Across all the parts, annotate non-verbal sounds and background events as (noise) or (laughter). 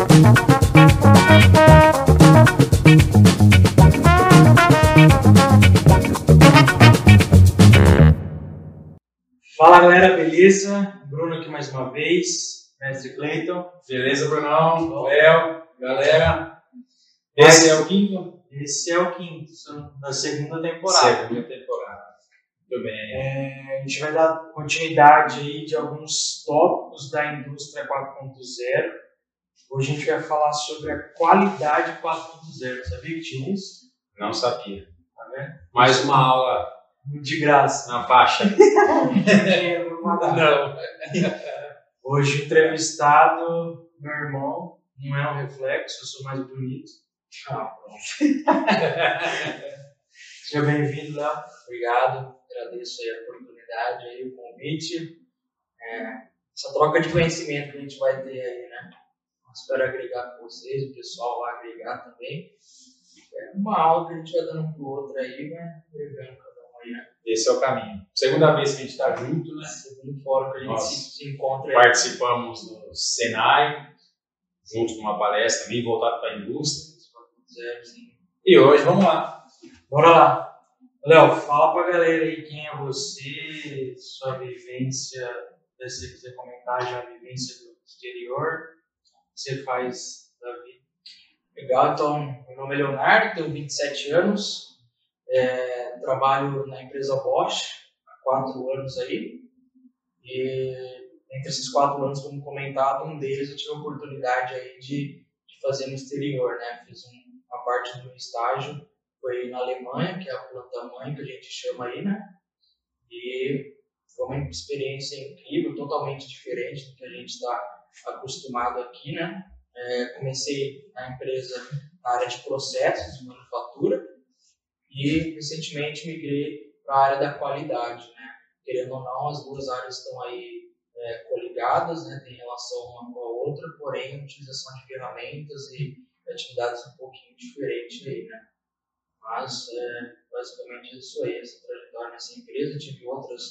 Fala galera, beleza? Bruno aqui mais uma vez, mestre Cleiton. Beleza, Brunão? Léo, galera. Esse é o quinto? Esse é o quinto da segunda temporada. Segunda temporada. Muito bem. É, a gente vai dar continuidade aí de alguns tópicos da indústria 4.0. Hoje a gente vai falar sobre a qualidade 4.0. Sabia que tinha isso? Não sabia. Tá vendo? Mais uma aula De graça. na faixa. (laughs) Não. Hoje o entrevistado, meu irmão, não é um reflexo, eu sou mais bonito. Ah, pronto. (laughs) Seja bem-vindo, Léo. Obrigado, agradeço aí a oportunidade, aí, o convite. É, essa troca de conhecimento que a gente vai ter aí, né? Espero agregar com vocês, o pessoal vai agregar também. É uma aula que a gente vai dando um pro outro aí, né? Agregando cada um aí, né? Esse é o caminho. Segunda vez que a gente está junto, né? Segundo fórum que a gente Nossa. se, encontra aí. Participamos do Senai, junto com uma palestra bem voltada para a indústria. E hoje, vamos lá. Bora lá. Léo, fala pra galera aí quem é você, sua vivência, se você quiser comentar já a vivência do exterior, você faz da vida. Legal, então, meu nome é Leonardo, tenho 27 anos, é, trabalho na empresa Bosch há quatro anos aí, e entre esses quatro anos, como comentado, um deles eu tive a oportunidade aí de, de fazer no exterior, né, fiz um- uma parte do estágio, foi na Alemanha, que é a planta-mãe que a gente chama aí, né, e foi uma experiência incrível, totalmente diferente do que a gente está acostumado aqui, né, é, comecei na empresa na área de processos de manufatura e recentemente migrei para a área da qualidade, né? Querendo ou não, as duas áreas estão aí é, coligadas, né? Tem relação uma com a outra, porém a utilização de ferramentas e atividades um pouquinho diferentes aí, né? Mas é, basicamente isso aí, essa trajetória nessa empresa. Tive outras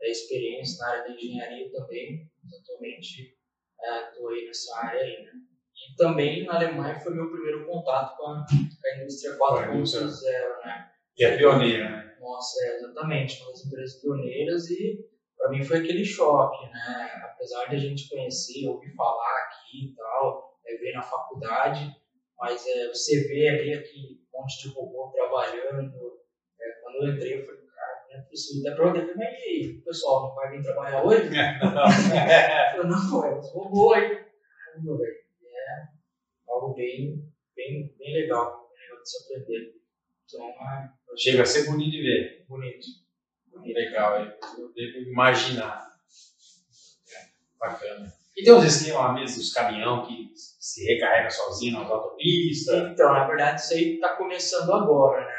é, experiências na área da engenharia também, atualmente estou aí nessa área aí, né? E também na Alemanha foi meu primeiro contato com a, a indústria Com a indústria. 4.0, né? Que é pioneira, né? Nossa, é exatamente, uma das empresas pioneiras e para mim foi aquele choque, né? Apesar de a gente conhecer, ouvir falar aqui e tal, é, ver na faculdade, mas é, você vê ali aquele monte de robô trabalhando. É, quando eu entrei, eu falei, é possível. Até perguntei, falei, mas e aí, o pessoal não vai vir trabalhar hoje? (laughs) Eu falei, não, é os robôs aí. É algo bem, bem, bem legal, bem legal de se aprender. Então, é, Chega a ser bonito de ver. bonito. Legal, eu devo imaginar. É, Bacana. E tem uns esquemas mesmo dos caminhão que se recarrega sozinho nas autopistas. Então, na verdade, isso aí está começando agora, né?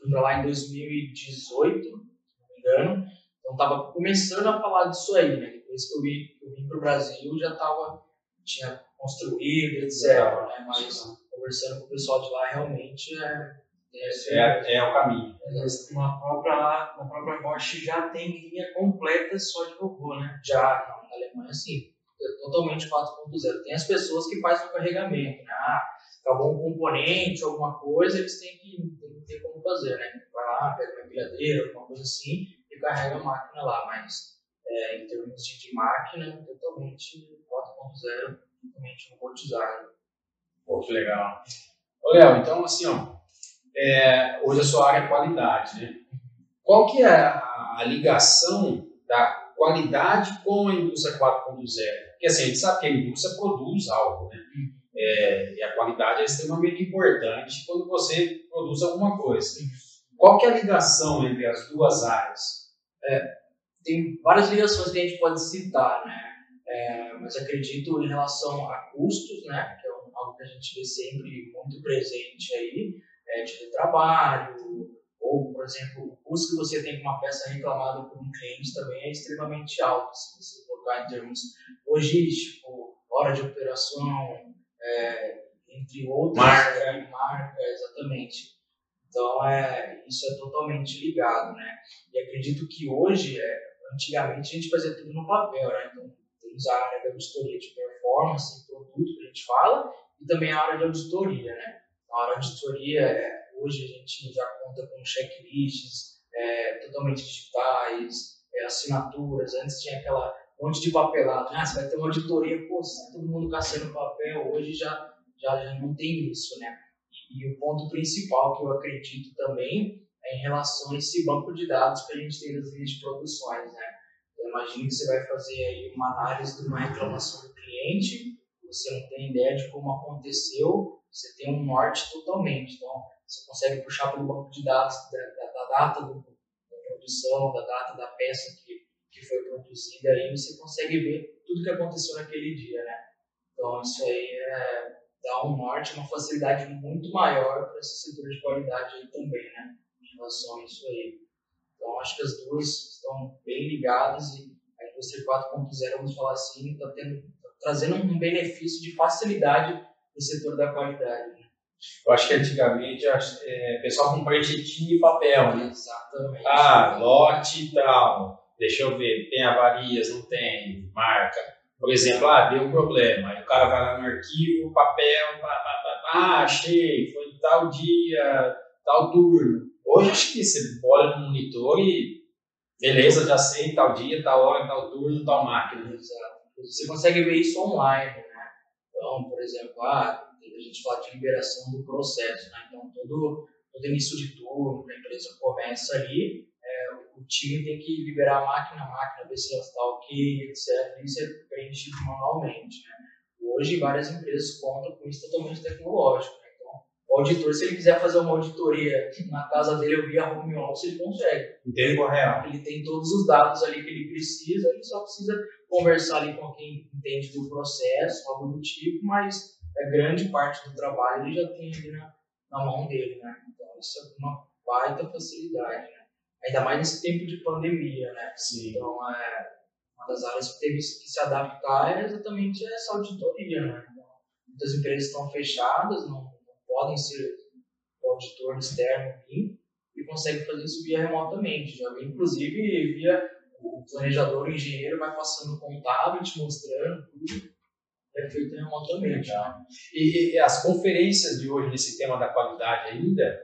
Eu fui para lá em 2018, se não me engano. Então, estava começando a falar disso aí, né? Depois que eu vim, que eu vim para o Brasil, já tava, tinha construído, etc. Né? Mas conversando com o pessoal de lá, realmente é. é, É, é o caminho. Mas uma própria, lá, uma própria Bosch já tem linha completa só de robô, né? Já na Alemanha, sim, é totalmente 4.0. Tem as pessoas que fazem o carregamento, né? Ah, acabou um componente, alguma coisa, eles têm que, têm que ter como fazer, né? Vai lá, pega uma empilhadeira, alguma coisa assim, e carrega a máquina lá. Mas é, em termos de, de máquina, totalmente 4.0, totalmente robotizado. Pô, que legal. Ô, Léo, então assim, ó, é, hoje a sua área é qualidade, né? Qual que é a, a ligação da qualidade com a indústria 4.0? Porque assim, a gente sabe que a indústria produz algo, né? É, e a qualidade é extremamente importante quando você produz alguma coisa. Qual que é a ligação entre as duas áreas? tem várias ligações que a gente pode citar, né? É, mas acredito em relação a custos, né? Que é algo que a gente vê sempre muito presente aí, é, de trabalho, ou, por exemplo, o custo que você tem com uma peça reclamada por um cliente também é extremamente alto. Se você colocar em termos logístico, hora de operação, é, entre outras, Marca. é, marca, exatamente. Então, é, isso é totalmente ligado, né? E acredito que hoje, é, antigamente, a gente fazia tudo no papel, né? Então, temos a área da vistoria de performance, produto, que a gente fala, e também a área de auditoria, né? A área de auditoria, é, hoje a gente já conta com checklists é, totalmente digitais, é, assinaturas, antes tinha aquela monte de papelado, né? Você vai ter uma auditoria, pô, todo mundo caçando papel, hoje já, já, já não tem isso, né? E, e o ponto principal que eu acredito também é em relação a esse banco de dados que a gente tem das linhas de produções, né? Eu imagino que você vai fazer aí uma análise de uma reclamação do cliente, você não tem ideia de como aconteceu, você tem um norte totalmente. Então, você consegue puxar pelo banco de dados da, da, da data do, da produção, da data da peça que foi produzida, aí você consegue ver tudo que aconteceu naquele dia, né? Então, isso aí é, dá um norte, uma facilidade muito maior para esse setor de qualidade aí também, né? Em relação a isso aí. Então, acho que as duas estão bem ligadas e a indústria 4.0, vamos falar assim, está tá trazendo um benefício de facilidade para o setor da qualidade. Né? Eu acho que antigamente é, o pessoal com pranchetinho e papel, né? Exatamente. Ah, lote e tal. Deixa eu ver, tem avarias, não tem, marca. Por exemplo, ah, deu um problema. Aí o cara vai lá no arquivo, papel, pá, pá, pá, ah, achei, foi tal dia, tal turno. Hoje acho que você olha no monitor e beleza, já sei, tal dia, tal hora, tal turno, tal máquina. Exato. Você consegue ver isso online, né? Então, por exemplo, ah, a gente fala de liberação do processo, né? Então, todo, todo início de turno, a empresa começa ali, o time tem que liberar a máquina, a máquina, ver se ela está ok, etc. Isso é preenchido manualmente, né? Hoje, várias empresas contam com isso totalmente tecnológico. Né? Então, o auditor, se ele quiser fazer uma auditoria na casa dele via home office, ele consegue. Em tempo real. Ele tem todos os dados ali que ele precisa, ele só precisa conversar ali com quem entende do processo, algo do tipo, mas a grande parte do trabalho ele já tem ali na, na mão dele, né? Então isso é uma baita facilidade, né? Ainda mais nesse tempo de pandemia, né? Sim. Então é uma das áreas que teve que se adaptar é exatamente essa auditoria, né? Então, muitas empresas estão fechadas, não, não podem ser auditor externo vir e conseguem fazer isso via remotamente. Já vi, inclusive via o planejador, o engenheiro vai passando o contábil, te mostrando tudo é feito remotamente. Né? E, e, as conferências de hoje nesse tema da qualidade ainda,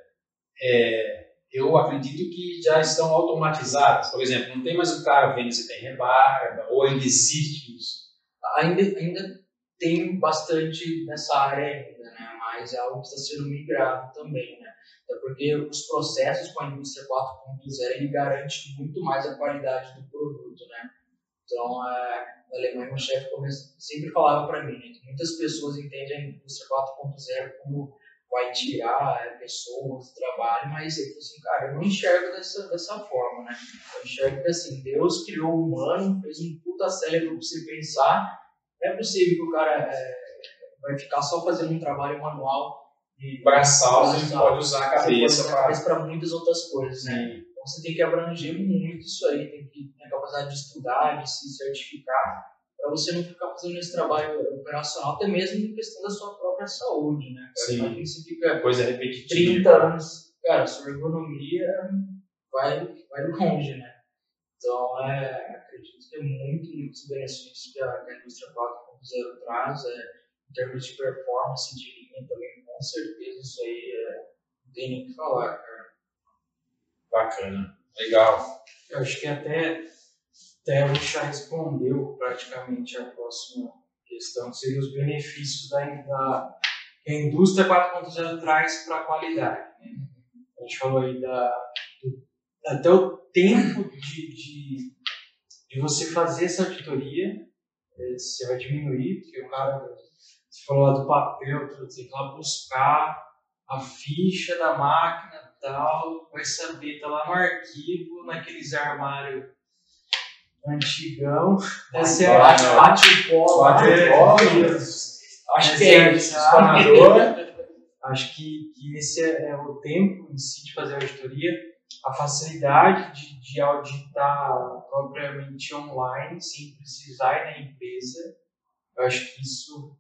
é, eu acredito que já estão automatizadas. Por exemplo, não tem mais o cara vendo se tem rebarba, ou ainda existe isso? Ainda, ainda tem bastante nessa área ainda, né? mas é algo que está sendo migrado também. Né? Até porque os processos com a indústria 4.0 ele garante muito mais a qualidade do produto. Né? Então, é, a Alemanha, meu chefe sempre falava para mim né, que muitas pessoas entendem a indústria 4.0 como vai tirar é, pessoas do trabalho, mas falou assim, cara, eu não enxergo dessa, dessa forma, né? Eu enxergo que assim, Deus criou o humano, fez um puta cérebro para você pensar, não é possível que o cara é, vai ficar só fazendo um trabalho manual e braçal, você pode usar a cabeça para muitas outras coisas, né? Então você tem que abranger muito isso aí, tem que ter a capacidade de estudar, de se certificar, para você não ficar fazendo esse trabalho operacional, até mesmo em questão da sua própria saúde, né? Sim. Imagina você fica Coisa repetitiva. 30 anos, cara, sua ergonomia vai, vai longe, né? Então, é, acredito que é muito, muitos benefícios que a, que a indústria 4.0 traz, é, em termos de performance de linha também, com certeza isso aí é, não tem nem o que falar, cara. Bacana. Legal. Eu acho que até, até o já respondeu praticamente a próxima questão, que seria os benefícios da, da que a indústria 4.0 traz para a qualidade. Né? A gente falou aí da, do, até o tempo de, de, de você fazer essa auditoria, é, você vai diminuir, porque o cara, você falou lá do papel, você tem que lá buscar a ficha da máquina tal, vai saber, tá lá no arquivo, naqueles armários antigão. Essa é bate o pó. Bate o pó. Acho que é (laughs) Acho que, que esse é, é, o tempo em si de fazer a auditoria, a facilidade de, de auditar propriamente online, sem precisar ir na empresa. Eu acho que isso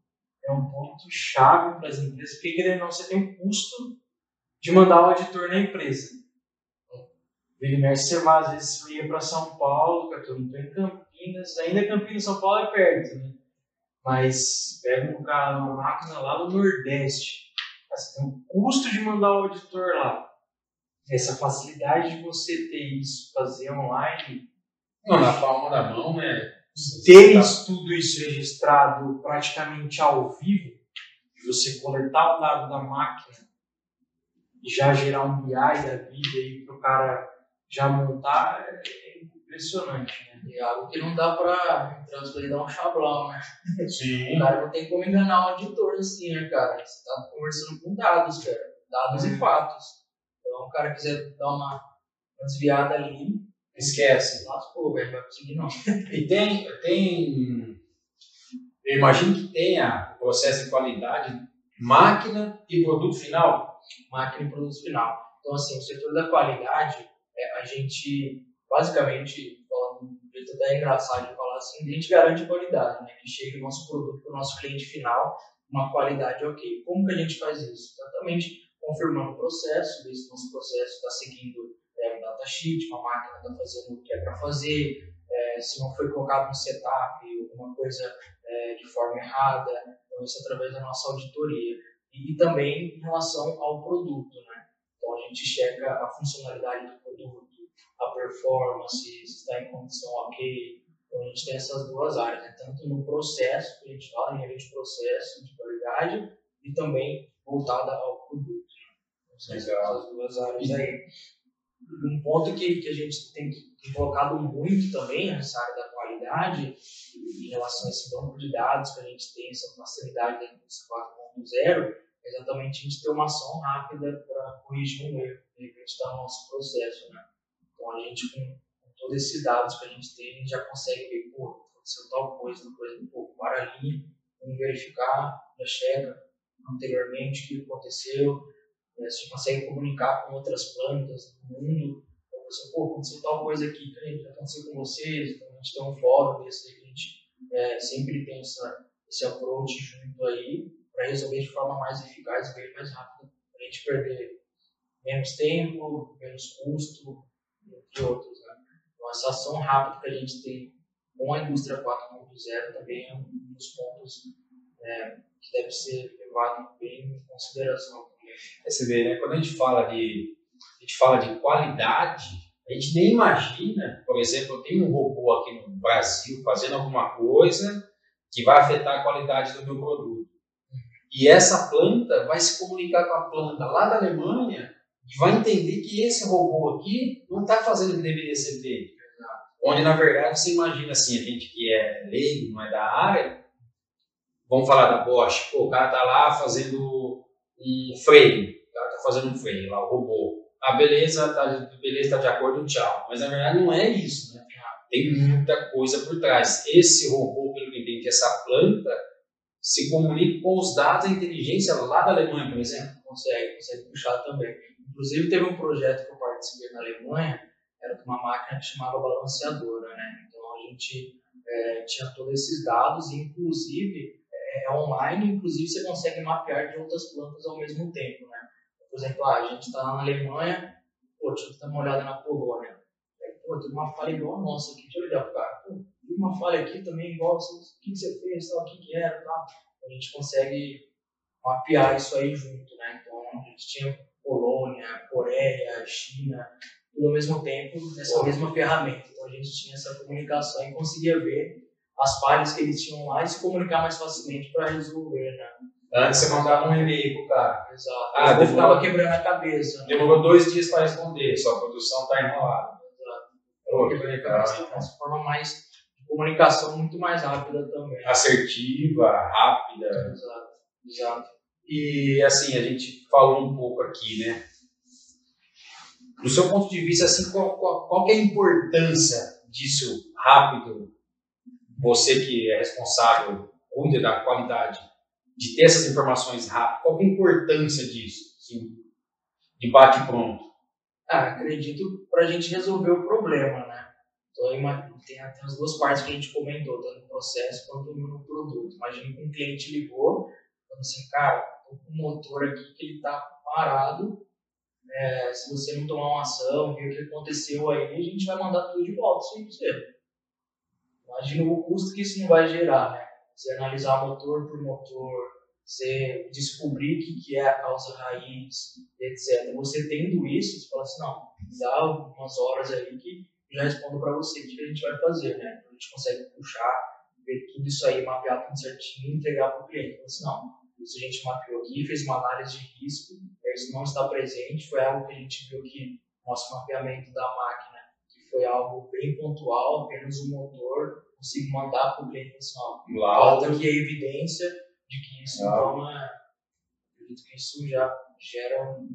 é um ponto chave para as empresas, porque querendo não, você tem um custo de mandar o auditor na empresa. Vira você vai, às vezes ia para São Paulo, que eu não estou em Campinas, ainda Campinas São Paulo é perto, né? Mas pega um cara, uma máquina lá no Nordeste. Você tem um custo de mandar o auditor lá. Essa facilidade de você ter isso, fazer online. Não, na palma da mão, né? Ter Tá. isso, tudo isso registrado praticamente ao vivo, e você coletar o dado da máquina e já gerar um BI da vida aí para o cara já montar, é impressionante, né? É algo que não dá pra entrar e dar um chablão, né? Sim. O cara não tem como enganar o auditor assim, né, cara? Você tá conversando com dados, cara. Dados e fatos. Então, o cara quiser dar uma, desviada ali, Esquece. lascou, velho. Vai conseguir não. E tem, tem. Eu imagino que tenha o processo de qualidade, máquina e produto final. máquina e produto final. Então, assim, o setor da qualidade, é, a gente, basicamente, falando de um jeito até engraçado de falar assim, a gente garante qualidade, né? Que chegue o nosso produto para o nosso cliente final, uma qualidade ok. Como que a gente faz isso? Exatamente confirmando o processo, ver se o nosso processo está seguindo é, um datasheet, uma máquina está fazendo o que é para fazer, é, se não foi colocado no setup alguma coisa é, de forma errada, então isso através da nossa auditoria e também em relação ao produto, né? Então a gente checa a funcionalidade do performance, se está em condição ok. Então a gente tem essas duas áreas, né? tanto no processo, que a gente fala em área de processo de qualidade, e também voltada ao produto. né? Então, essas duas áreas aí. Um ponto que, que a gente tem, tem colocado muito também nessa área da qualidade, em relação a esse banco de dados que a gente tem, essa facilidade da indústria 4.0, é exatamente a gente ter uma ação rápida para corrigir um erro que de repente está no nosso processo. Né? Então a gente, com, com todos esses dados que a gente tem, a gente já consegue ver, pô, aconteceu tal coisa, por exemplo, pô, para a linha, vamos verificar, já chega anteriormente o que aconteceu, né? você consegue comunicar com outras plantas do mundo, então você, pô, aconteceu tal coisa aqui, que já aconteceu com vocês, então a gente tem um fórum desse aí a gente é, sempre tem essa, esse approach junto aí para resolver de forma mais eficaz e mais rápida, para a gente perder menos tempo, menos custo, entre outros. Né? Então, essa ação rápida que a gente tem com a indústria 4.0 também é um dos pontos é, que deve ser levado bem em consideração. Aí Você vê, né? Quando a gente fala de, a gente fala de qualidade, a gente nem imagina, por exemplo, tenho um robô aqui no Brasil fazendo alguma coisa que vai afetar a qualidade do meu produto. E essa planta vai se comunicar com a planta lá da Alemanha vai entender que esse robô aqui não está fazendo o que deveria ser feito. Onde, na verdade, você imagina assim, a gente que é leigo, não é da área, vamos falar da Bosch, pô, o cara está lá fazendo um freio, o cara está fazendo um freio lá, o robô. Ah, beleza, tá, beleza, tá de acordo, tchau. Mas na verdade não é isso, né? Tem muita coisa por trás. Esse robô, pelo que entendi, essa planta se comunica com os dados da inteligência lá da Alemanha, por exemplo. consegue, consegue puxar também. Inclusive, teve um projeto que eu participei na Alemanha, era de uma máquina que chamava balanceadora, né? Então, a gente é, tinha todos esses dados, inclusive, é, é online, inclusive você consegue mapear de outras plantas ao mesmo tempo, né? Por exemplo, ah, a gente está na Alemanha, pô, deixa eu dar uma olhada na Polônia. Aí, pô, tem uma falha igual a nossa aqui, deixa eu olhar cara. Pô, tem uma falha aqui também igual, o que, que você fez, tal, o que, que era, tal. A gente consegue mapear isso aí junto, né? Então, a gente tinha Polônia, Coreia, China, tudo ao mesmo tempo nessa mesma ferramenta. Então, a gente tinha essa comunicação e conseguia ver as falhas que eles tinham lá e se comunicar mais facilmente para resolver, né? Antes você mandava um e-mail pro cara. Exato. Ah, eu ficava quebrando a cabeça. Né? Demorou dois dias para responder, sua produção está enrolada. Pô, que legal, uma forma mais de comunicação muito mais rápida também. Assertiva, rápida. Exato. Exato. E assim, a gente falou um pouco aqui, né? Do seu ponto de vista, assim, qual, qual, qual é a importância disso rápido? Você que é responsável, cuida da qualidade, de ter essas informações rápidas, qual é a importância disso? Assim, de bate pronto. Ah, acredito para a gente resolver o problema, né? Então, tem, tem as duas partes que a gente comentou, tanto no processo quanto no produto. Imagina que um cliente ligou, falando assim, cara, um motor aqui que ele tá parado, é, se você não tomar uma ação, ver o que aconteceu aí, a gente vai mandar tudo de volta aí pra você. Imagina o custo que isso não vai gerar, né? você analisar motor por motor, você descobrir o que, que é a causa raiz, etc. Você tendo isso, você fala assim, não, dá algumas horas aí que já respondo para você o que a gente vai fazer, né? A gente consegue puxar, ver tudo isso aí, mapear tudo certinho e entregar para o cliente. Então, assim, não, a gente mapeou aqui, fez uma análise de risco, isso não está presente, foi algo que a gente viu que nosso mapeamento da máquina, que foi algo bem pontual, apenas o motor, consigo mandar para o cliente assim, ó, falta aqui a evidência de que isso então é, acredito que isso já gera um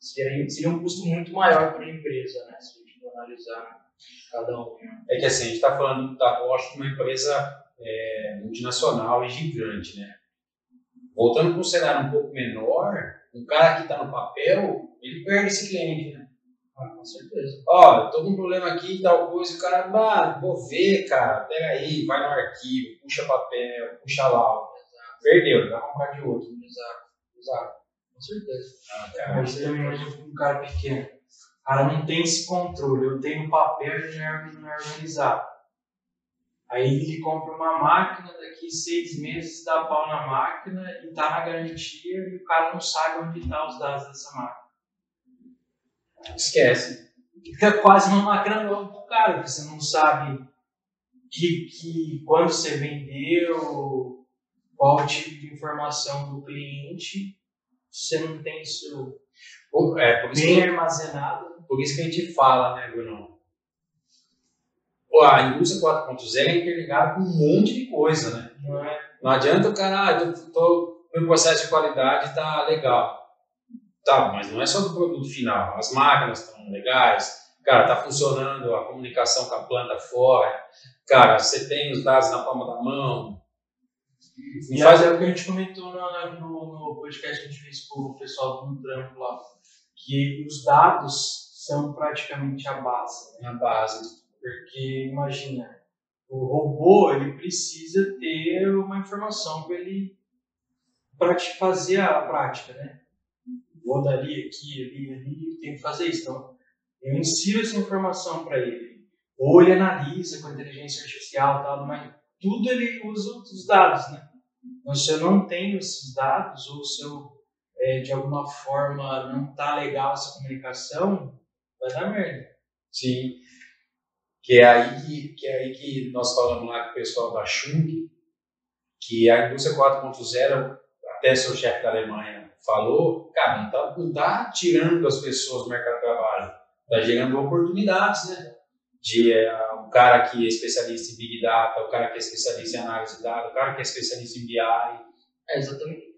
seria, seria um custo muito maior para a empresa, né? Se a gente for analisar cada um. É que assim, a gente está falando da Bosch uma empresa é, multinacional e gigante, né? Voltando para um cenário um pouco menor, um cara que está no papel, ele perde esse cliente, né? Ah, com certeza. Ó, tô com um problema aqui, tal coisa, o cara, ah, vou ver, cara, pega aí, vai no arquivo, puxa papel, puxa lá. Perdeu, vai comprar de outro. Exato, exato. Com certeza. Ah, cara, você também imagina um cara pequeno. O cara não tem esse controle. Eu tenho papel e não é organizado. Aí ele compra uma máquina, daqui seis meses dá pau na máquina e tá na garantia e o cara não sabe onde tá os dados dessa máquina. Esquece. Fica quase uma máquina nova pro cara, porque você não sabe que, que quando você vendeu, qual o tipo de informação do cliente, você não tem isso é, isso bem que, armazenado. Por isso que a gente fala, né, Bruno? A indústria 4.0 é interligada com um monte de coisa, né? Não, é? não adianta o cara, ah, eu tô, meu processo de qualidade tá legal. Tá, mas não é só do produto final. As máquinas estão legais, cara, tá funcionando a comunicação com a planta fora, cara, você tem os dados na palma da mão. E faz... é o que a gente comentou no, no, no podcast que a gente fez com o pessoal do trampo lá, que os dados são praticamente a base. Né? A base porque, imagina, o robô ele precisa ter uma informação para ele te fazer a prática, né? Vou dali, aqui, ali, ali, tem que fazer isso. Então, eu insiro essa informação para ele. Ou ele analisa com inteligência artificial, tal, mas tudo ele usa os dados, né? Então, se eu não tenho esses dados, ou se eu, é, de alguma forma, não tá legal essa comunicação, vai dar merda. Sim. Que é aí que, que, é aí que nós falamos lá com o pessoal da Chung, que a indústria 4.0, até seu chefe da Alemanha falou, cara, não está tá tirando as pessoas do mercado de trabalho, está gerando oportunidades, né? De é, um cara que é especialista em Big Data, o cara que é especialista em análise de dados, o cara que é especialista em BI. É, exatamente.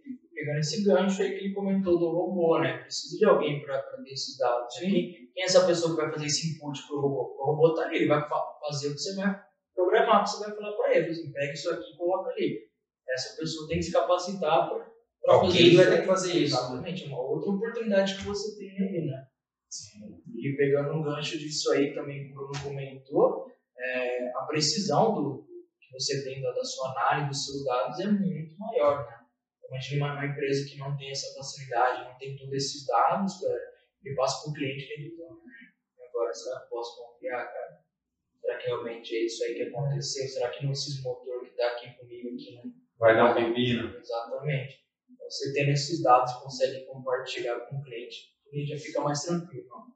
Pegando esse gancho aí que ele comentou do robô, né? Precisa de alguém para ter esses dados. Sim quem é essa pessoa que vai fazer esse input para o robô? O robô está ali, ele vai fazer o que você vai programar, o que você vai falar para ele. Assim, pega isso aqui e coloca ali. Essa pessoa tem que se capacitar para Alguém vai ter que fazer isso. Exatamente, uma outra oportunidade que você tem aí, né? Sim. E pegando um gancho disso aí também que o Bruno comentou, é, a precisão do, que você tem da, da sua análise dos seus dados é muito maior, né? Imagina uma, uma empresa que não tem essa facilidade, não tem todos esses dados, cara, e passo para o cliente que ele toma. Agora, será que posso confiar, cara? Será que realmente é isso aí que aconteceu? Será que não esses motor que está aqui comigo aqui não vai dar um pepino? Exatamente. Então, você tendo esses dados, consegue compartilhar com o cliente, o cliente já fica mais tranquilo. Não?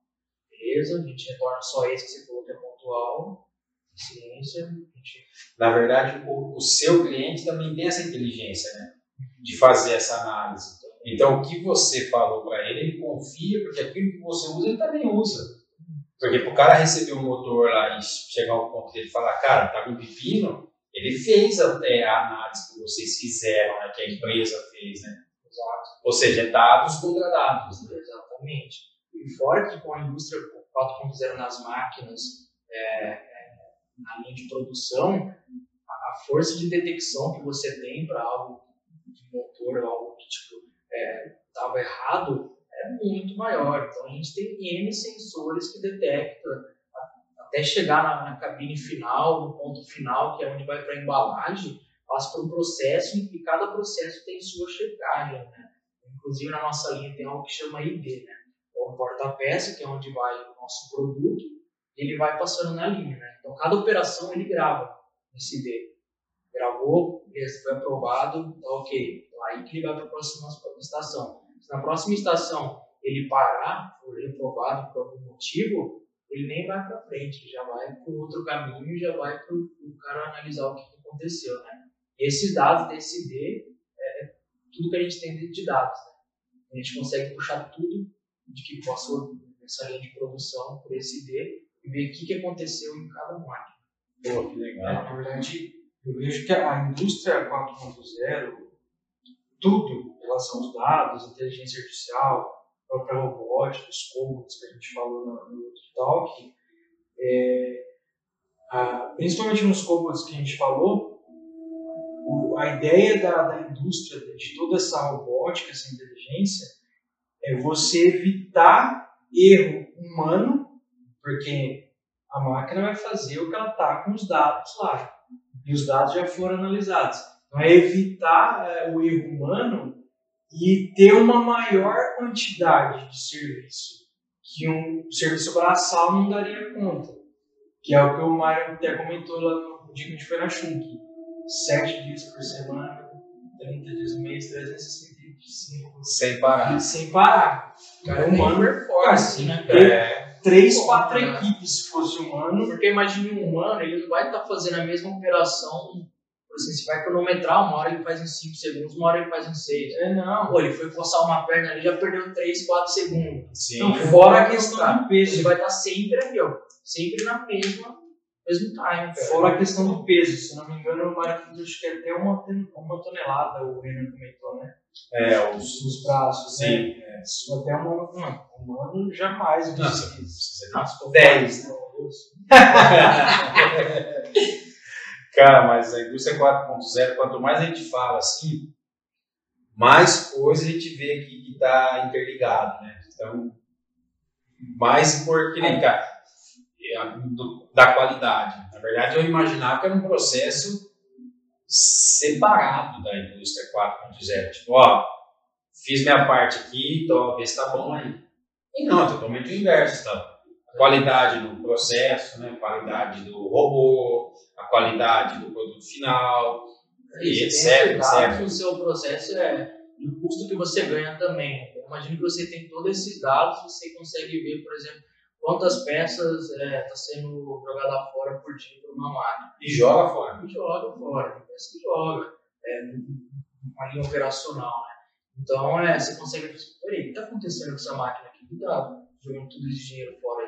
Beleza, a gente retorna só esse que você falou que é pontual, ciência. Gente... Na verdade, o, o seu cliente também tem essa inteligência, né? De fazer essa análise. Então, o que você falou para ele, ele confia, porque aquilo que você usa, ele também usa. Porque para o cara receber um motor lá e chegar ao ponto dele falar, cara, tá com pepino, ele fez até a análise que vocês fizeram, né, que a empresa fez, né? Exato. Ou seja, dados contra dados. Né? Exatamente. E fora que com a indústria 4.0 nas máquinas, é, é, na linha de produção, a, a força de detecção que você tem para algo motor, algo que tipo, estava é, errado é muito maior. Então a gente tem N sensores que detectam até chegar na, na, cabine final, no ponto final, que é onde vai para a embalagem, passa por um processo e cada processo tem sua checagem. Né? Inclusive na nossa linha tem algo que chama ID, né? É um porta-peça, que é onde vai o nosso produto, ele vai passando na linha. Né? Então cada operação ele grava esse ID gravou, foi aprovado, tá ok. Aí que ele vai para a próxima estação. Se na próxima estação ele parar, for reprovado por algum motivo, ele nem vai para frente, já vai para outro caminho e já vai para o cara analisar o que aconteceu, né? E esses dados desse ID é tudo que a gente tem de dados, né? A gente consegue puxar tudo de que passou nessa linha de produção por esse ID e ver o que, que aconteceu em cada máquina. Pô, que legal. É, na verdade, eu vejo que a indústria 4.0, tudo em relação aos dados, inteligência artificial, própria robótica, os cobots que a gente falou no, no outro talk, é, a, principalmente nos cobots que a gente falou, o, a ideia da, da indústria, de toda essa robótica, essa inteligência, é você evitar erro humano, porque a máquina vai fazer o que ela está com os dados lá. E os dados já foram analisados. Então, é evitar é, o erro humano e ter uma maior quantidade de serviço que um serviço braçal não daria conta. Que é o que o Mário até comentou lá no dia que a gente foi na Shunk. Sete dias por semana, 30 dias no mês, 365. Sem parar. Sem parar. Cara, é humano, performance, né? É, Três, quatro né? equipes se fosse humano. Porque imagine um humano, ele não vai estar fazendo a mesma operação. Assim, você vai cronometrar, uma hora ele faz em 5 segundos, uma hora ele faz em 6. É, não. Pô, ele foi coçar uma perna ali, já perdeu 3, 4 segundos. sim. Então, fora a questão Cara, do Ele peso. vai estar sempre ali, ó. Sempre na mesma, mesmo time, cara. Fora a questão do peso. Se não me engano, o falou, acho que é até uma, uma tonelada, o Renan comentou, né? É, os. Os braços, né? Sim. Isso até uma. Não, humano jamais. isso. você Nossa, tô 10, né? (laughs) (laughs) Cara, mas a indústria 4.0, quanto mais a gente fala assim, mais coisa a gente vê aqui que está interligado, né? Então, mais importante, nem, cara, é a- do- da qualidade. Na verdade, eu imaginava que era um processo separado da indústria 4.0. Tipo, ó, fiz minha parte aqui, então vê se tá bom aí. E não, é totalmente o inverso, tá? Qualidade do processo, né? qualidade do robô, a qualidade do produto final, e E etc, etc. o seu processo é o custo que você ganha também. Imagina que você tem todos esses dados, você consegue ver, por exemplo, quantas peças está sendo jogada fora por dia por uma máquina. E joga fora. E joga fora, peça que joga. É uma linha operacional, né? Então, é, você consegue ver, peraí, o que está acontecendo com essa máquina aqui? Que tá jogando tudo esse dinheiro fora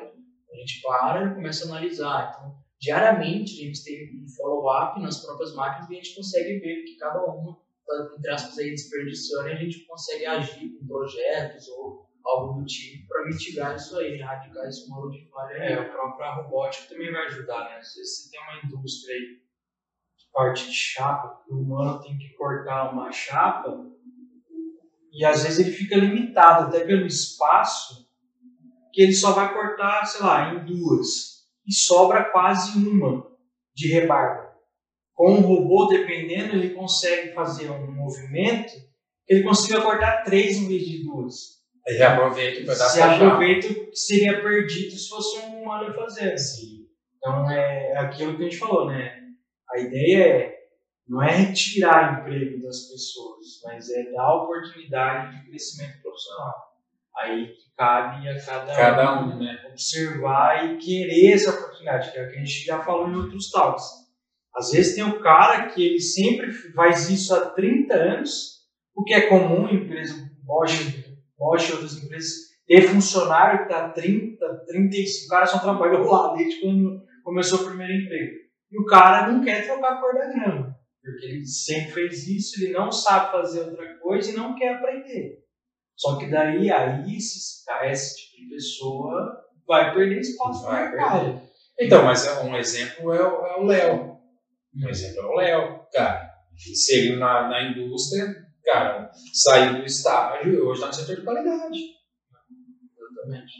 gente para e começa a analisar. Então, diariamente, a gente tem um follow-up nas próprias máquinas e a gente consegue ver que cada uma entre aspas, aí, desperdiçando e a gente consegue agir com projetos ou algo do tipo para mitigar isso aí, erradicar esse modo de falha. É, a própria robótica também vai ajudar, né? Às vezes você tem uma indústria aí, parte de chapa, que o humano tem que cortar uma chapa, e às vezes ele fica limitado até pelo espaço, que ele só vai cortar, sei lá, em duas. E sobra quase uma de rebarba. Com o robô, dependendo, ele consegue fazer um movimento que ele consiga cortar três em vez de duas. Aí reaproveita o pedaço Se aproveita o que seria perdido se fosse um humano fazendo. Sim. Então é aquilo que a gente falou, né? A ideia é não é retirar emprego das pessoas, mas é dar oportunidade de crescimento profissional. Aí que cabe a cada, Cada um, né? observar e querer essa oportunidade, que é o que a gente já falou em outros talks. Às vezes tem o cara que ele sempre faz isso há 30 anos, o que é comum em empresa Bosch, Bosch e outras empresas, ter funcionário que está 30, 35, o cara só trabalhou lá desde quando começou o primeiro emprego. E o cara não quer trocar a cor da grama, porque ele sempre fez isso, ele não sabe fazer outra coisa e não quer aprender. Só que daí, aí, esse, esse tipo de pessoa vai perder espaço no mercado. Então, mas é um exemplo é o é o Léo. Um exemplo é o Léo, cara. Inseriu na, na indústria, cara, saiu do estágio e hoje está no setor de qualidade. Exatamente.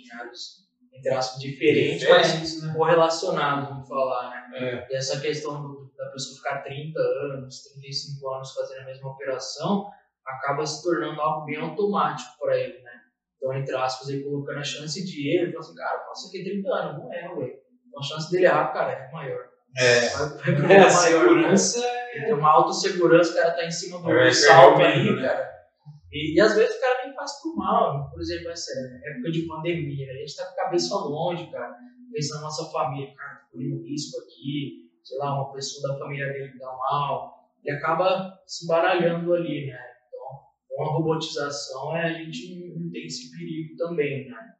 Em aspas, diferentes, mas Diferentes, né? correlacionados, vamos falar, né? É. E essa questão da pessoa ficar 30 anos, 35 anos fazendo a mesma operação, acaba se tornando algo bem automático para ele, né? Então, entre aspas, ele colocando a chance de erro, ele fala assim, cara, eu faço aqui 30 anos, não é, ué. Então, a chance dele errar, cara, é maior. É. Vai, vai pro É, a erro maior, né? segurança é Tem uma autossegurança, o cara tá em cima do É, salto é ali, né? cara. E, e às vezes o cara nem faz por mal. Por exemplo, essa época de pandemia, né? a gente tá com a cabeça longe, cara. Pensando na nossa família, cara, correndo um risco aqui, sei lá, uma pessoa da família dele que dá mal. E acaba se baralhando ali, né? Então, com a robotização, é, a gente não tem esse perigo também, né?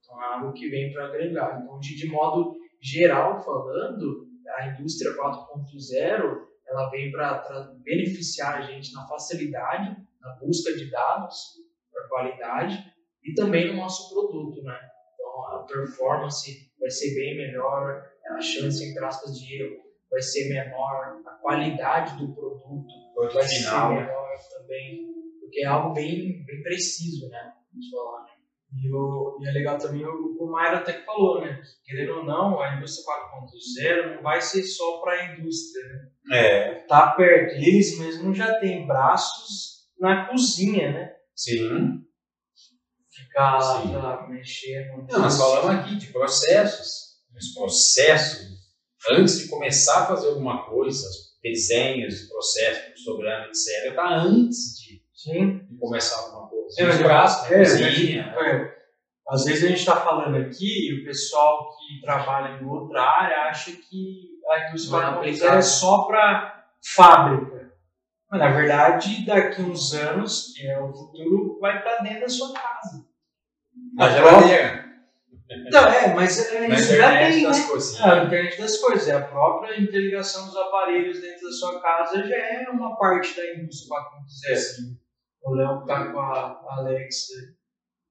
Então, é algo que vem para agregar. Então, de, de modo geral falando, a indústria 4.0 ela vem para beneficiar a gente na facilidade, na busca de dados para qualidade e também no nosso produto, né? Então a performance vai ser bem melhor, a chance entre aspas de erro vai ser menor, a qualidade do produto Produto vai final, ser né? melhor também, porque é algo bem, bem preciso, né? Vamos falar, né? E, o, e é legal também o, o Mairo até que falou, né? Que, querendo ou não, a indústria 4.0 não vai ser só para a indústria, né? É, Tá perto. Eles mesmos já têm braços na cozinha, né? sim. Ficar lá, Sim. lá, mexendo. Não, nós falamos aqui de processos. Os processos, antes de começar a fazer alguma coisa, desenhos, processos, sobrando, etc., tá antes de, Sim. de começar alguma coisa. É, Os mas- braços, é, cozinha. É. Às vezes a gente está falando aqui e o pessoal que trabalha em outra área acha que a indústria Não é 4.0 aplicável. é só para fábrica. Mas, na verdade, daqui uns anos, é o futuro, vai estar dentro da sua casa. Na A geladeira. Não, é, mas é, isso já tem, das né? cozinhas. Ah, a internet das coisas, é a própria interligação dos aparelhos dentro da sua casa já é uma parte da indústria 4.0. O Léo tá com a Alexa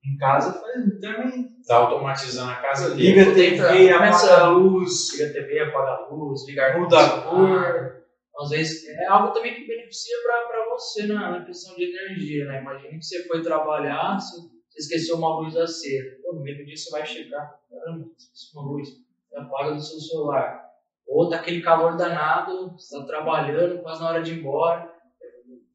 em casa, faz também Tá automatizando a casa dele. liga a TV, apaga a luz, Liga a TV, apaga a luz, ligar muda a cor. Às vezes é algo também que beneficia para você na, na questão de energia, né? Imagina que você foi trabalhar, você, esqueceu uma luz acesa. Pô, no meio do dia você vai chegar, caramba, esqueci uma luz, você apaga do seu celular. Ou tá aquele calor danado, você tá trabalhando, quase na hora de ir embora,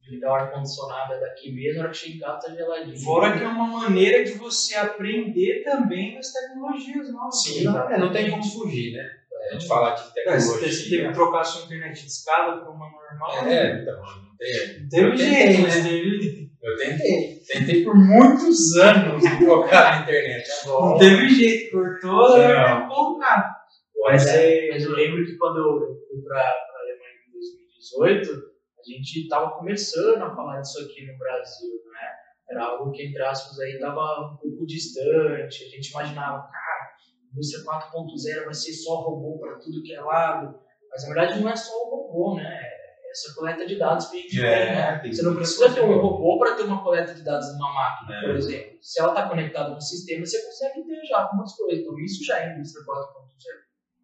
ligar o ar-condicionado é daqui mesmo, na hora que chega em casa tá geladinho. Fora que é uma maneira de você aprender também as tecnologias novas. Sim, é, não tem como fugir, né? A gente fala de É, se você teve tecnologia. que trocar sua internet de escada para uma normal, É, então, não tem. não teve jeito, né? teve, Eu tentei. Tentei por muitos anos (laughs) trocar na internet. não teve jeito, cortou, Não. vai colocar. Mas, é, mas eu lembro que quando eu fui para a Alemanha em 2018, a gente estava começando a falar disso aqui no Brasil, né? Era algo que, entre aspas, aí estava um pouco distante. A gente imaginava, cara, a indústria 4.0 vai ser só robô para tudo que é lado. Mas, na verdade, não é só o robô, né? É essa coleta de dados que a gente É, tem, né? Você não precisa ter um robô para ter uma coleta de dados numa máquina, É. por exemplo. Se ela está conectada no sistema, você consegue ter já algumas coisas. Então, isso já é indústria 4.0.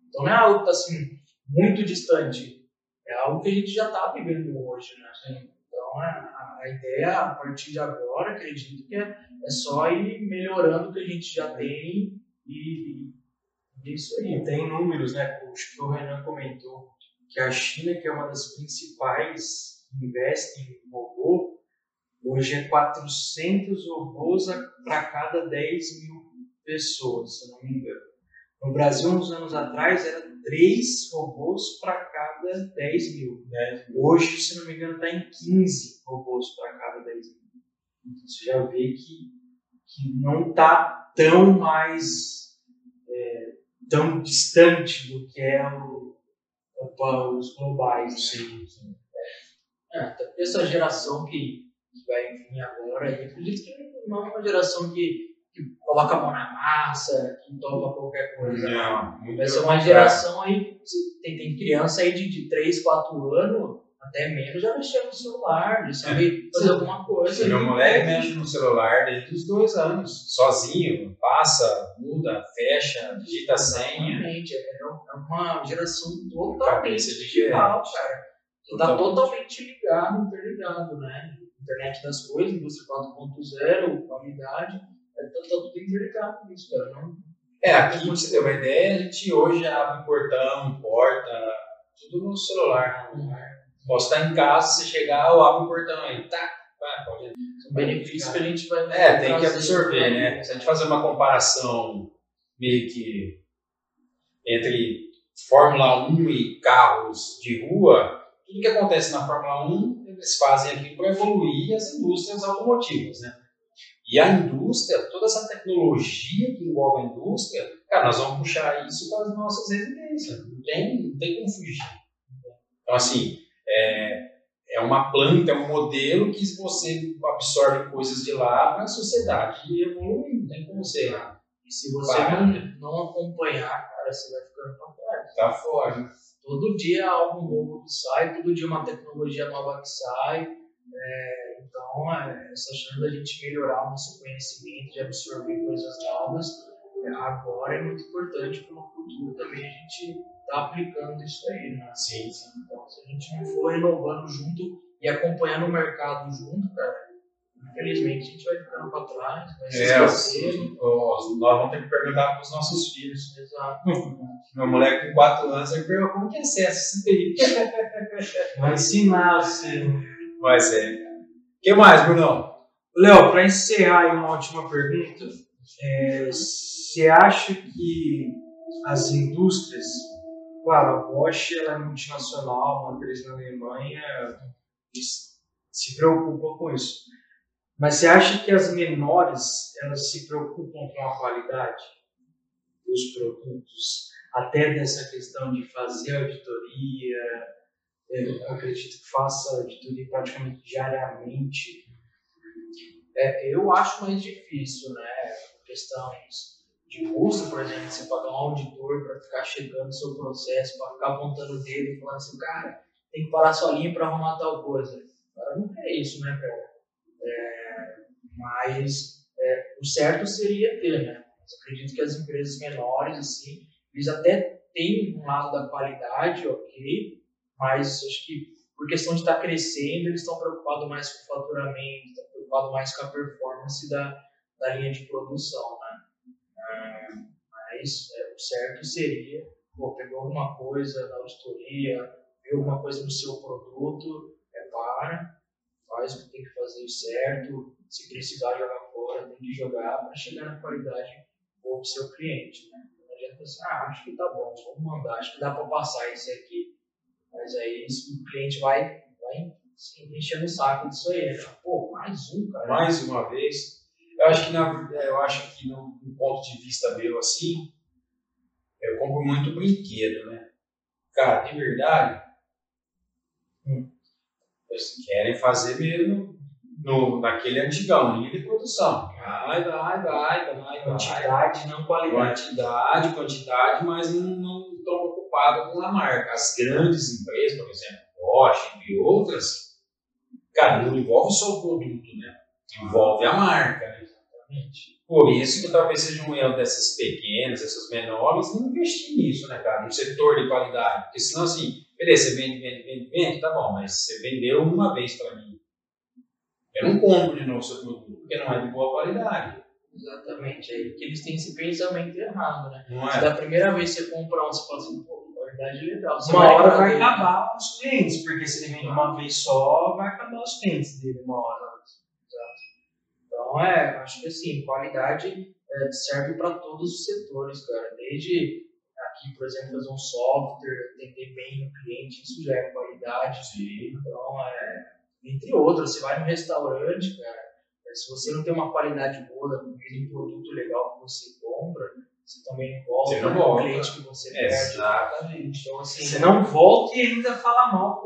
Então, não é algo que está assim, muito distante. É algo que a gente já está vivendo hoje, né? Então, a, a ideia, a partir de agora, acredito que é, é só ir melhorando o que a gente já tem e, e é isso aí. E tem números, né? Acho que o Renan comentou que a China, que é uma das principais, investe em robô, hoje é 400 robôs para cada 10 mil pessoas, se não me engano. No Brasil, uns anos atrás, era 3 robôs para cada 10 mil. Hoje, se não me engano, está em 15 robôs para cada 10 mil. Então, você já vê que, que não está tão mais é, tão distante do que é o, o- os globais. né? Sim, sim. É, porque essa geração que, que vai vir agora, acredito que não é uma geração que, que coloca a mão na massa, que topa qualquer coisa. Não, muito Vai ser uma geração aí, tem, tem criança aí de, de 3, 4 anos, até menos, já mexeu no celular, já sabe fazer alguma coisa. Meu moleque mexe no celular desde os dois anos, sozinho, passa, muda, fecha, digita a senha. Exatamente, é, é uma geração totalmente digital, cara. Tu tá Totalmente. totalmente ligado, interligado, né? Internet das coisas, indústria 4.0, qualidade, é, tá, tudo interligado nisso, cara. Não, É, aqui, pra você ter uma ideia, a gente hoje abre portão, porta, tudo no celular. Posso estar em casa, se chegar, eu abro o portão aí, tá, vai, pode são benefícios que a gente vai. É, tem que absorver, pra- né? Se a gente fazer uma comparação meio que entre Fórmula 1 e carros de rua, tudo que acontece na Fórmula 1, eles fazem aqui para evoluir as indústrias automotivas, né? E a indústria, toda essa tecnologia que envolve a indústria, cara, nós vamos puxar isso para as nossas residências. Não tem, não tem como fugir. Então, assim, é, é uma planta, é um modelo que você absorve coisas de lá para a sociedade evoluir. Não tem como você. E se você não, não acompanhar, cara, você vai ficando para trás. Tá fora. Todo dia algo novo que sai, todo dia uma tecnologia nova que sai. É, então, é, essa chance da gente melhorar o nosso conhecimento, de absorver coisas novas, é, agora é muito importante para o futuro também a gente tá aplicando isso aí, né? Sim, sim. Então, se a gente não for renovando junto e acompanhando o mercado junto, cara, infelizmente a gente vai ficando para trás, vai se É, esquecendo. os- nós vamos ter que perguntar para os nossos filhos. Exato. Meu moleque com 4 anos, ele perguntou como que é acesso esse (laughs) TI? Vai ensinar você. Mas é. Que mais, Brunão? Léo, para encerrar aí uma última pergunta, é, você acha que as indústrias, claro, a Bosch ela é multinacional, uma empresa na Alemanha, se preocupam com isso. Mas você acha que as menores elas se preocupam com a qualidade dos produtos, até dessa questão de fazer auditoria? Eu acredito que faça auditoria praticamente diariamente. É, eu acho mais difícil, né? Questões de custo, por exemplo, você pagar um auditor para ficar chegando no seu processo, para ficar apontando o dedo e falando assim, cara, tem que parar sua linha para arrumar tal coisa. Cara não quer isso, né, cara? É, mas é, o certo seria ter, né? Eu acredito que as empresas menores, assim, eles até têm um lado da qualidade, ok, mas acho que por questão de estar crescendo, eles estão preocupados mais com o faturamento, estão preocupados mais com a performance da, da linha de produção, né? Ah, mas é, o certo seria, pô, pegou alguma coisa na auditoria, viu alguma coisa no seu produto, é para, faz o que tem que fazer certo, se precisar jogar fora, tem que jogar para chegar na qualidade boa do seu cliente, né? Não adianta assim, ah, acho que tá bom, vamos mandar, acho que dá para passar esse aqui. Mas aí o cliente vai, vai assim, enchendo o saco disso aí. Né? Pô, mais um, cara. Mais uma vez. Eu acho que, na, eu acho que no, no ponto de vista meu, assim, eu compro muito brinquedo, né? Cara, de verdade, hum, eles querem fazer mesmo no, naquele antigão, linha de produção. Vai, vai, vai, vai, vai. Quantidade, não qualidade. Quantidade, quantidade, mas não, não preocupados com a marca. As grandes empresas, por exemplo, Bosch e outras, cara, não envolve só o produto, né? Envolve a marca, né? Exatamente. Por isso que talvez seja um erro dessas pequenas, essas menores, não investir nisso, né, cara? No setor de qualidade. Porque senão, assim, beleza, você vende, vende, vende, vende, tá bom, mas você vendeu uma vez para mim. Eu não compro de novo seu produto, porque não é de boa qualidade. Exatamente. É que eles têm esse pensamento errado, né? Não Se é? da primeira vez você compra um, você fala assim, pô, legal. Você Uma hora pra vai acabar os clientes, porque se ele vende uma vez só, vai acabar os clientes dele uma hora. Então, é, acho que assim, qualidade é, serve para todos os setores, cara. Desde aqui, por exemplo, fazer um software, atender bem o cliente, isso já é qualidade. Sim. Então, é, entre outros, você vai no restaurante, cara, é, se você não tem uma qualidade boa da comida, um produto legal que você compra, você também não volta Você não né, volta. o cliente que você perde. Exatamente. Então, assim, Você não volta e ainda fala mal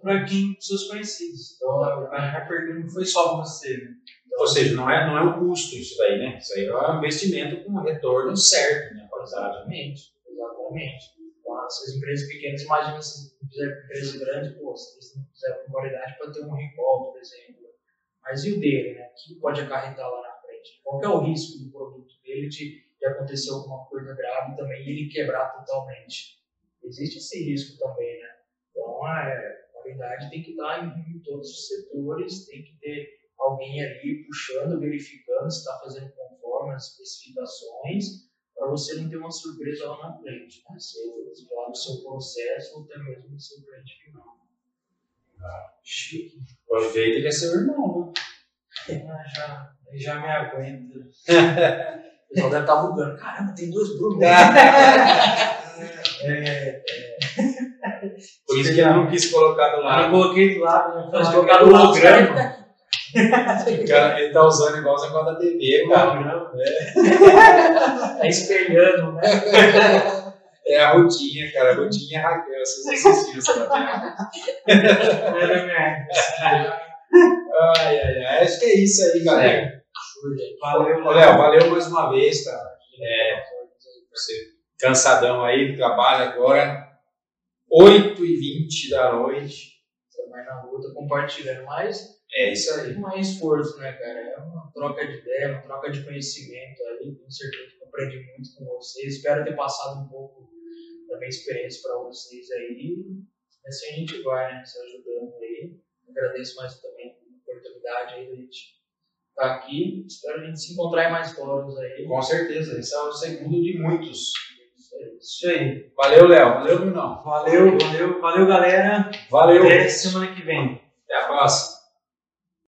para quem seus conhecidos. Então, vai perder, não foi só você. Né? Ou seja, não é, não é um custo isso daí, né? Isso aí é um investimento com retorno certo, né? Exatamente, exatamente. Então, essas empresas pequenas, imagina se empresa grande, pô, se eles não fizeram com qualidade para ter um recall, por exemplo. Mas e o dele, né? O que pode acarretar lá na frente? Qual é o risco do produto dele de, de acontecer alguma coisa grave também e ele quebrar totalmente? Existe esse risco também, né? Então, a qualidade tem que estar em, em todos os setores, tem que ter alguém ali puxando, verificando se está fazendo conforme as especificações, para você não ter uma surpresa lá na frente, né? Seja lá no seu processo ou até mesmo no seu cliente final. Chique. O jeito ele é seu irmão, né? Ah, já, já me aguenta. (laughs) O pessoal deve estar bugando. Caramba, tem dois Bruno. É, (laughs) é, Por isso que ele não quis colocar do Eu lado. coloquei do lado, não Mas falar colocar do é lado holograma. Cara, ele tá usando igual os negócios da TV, cara. Holograma. (laughs) Tá espelhando, né? É a rotinha, cara. A rotinha é Raquel. Vocês assistiram essa matéria? Era minha- Ai, ai, ai. Acho que é isso aí, galera. Valeu, Léo, valeu mais uma vez, cara. É, você cansadão aí do trabalho agora. 8h20 da noite. Você vai na luta compartilhando mais. É isso aí. Não é esforço, né, cara? É uma troca de ideia, uma troca de conhecimento ali. Com certeza que eu aprendi muito com vocês. Espero ter passado um pouco da minha experiência para vocês aí. Assim a gente vai, né? Se ajudando aí. Agradeço mais também a oportunidade aí da gente estar aqui. Espero a gente se encontrar em mais fóruns aí. Com certeza. Esse é o segundo de muitos. Isso aí. Valeu, Léo. Valeu, Brunão. Valeu, valeu, valeu, galera. Valeu. Até semana que vem. Até a próxima.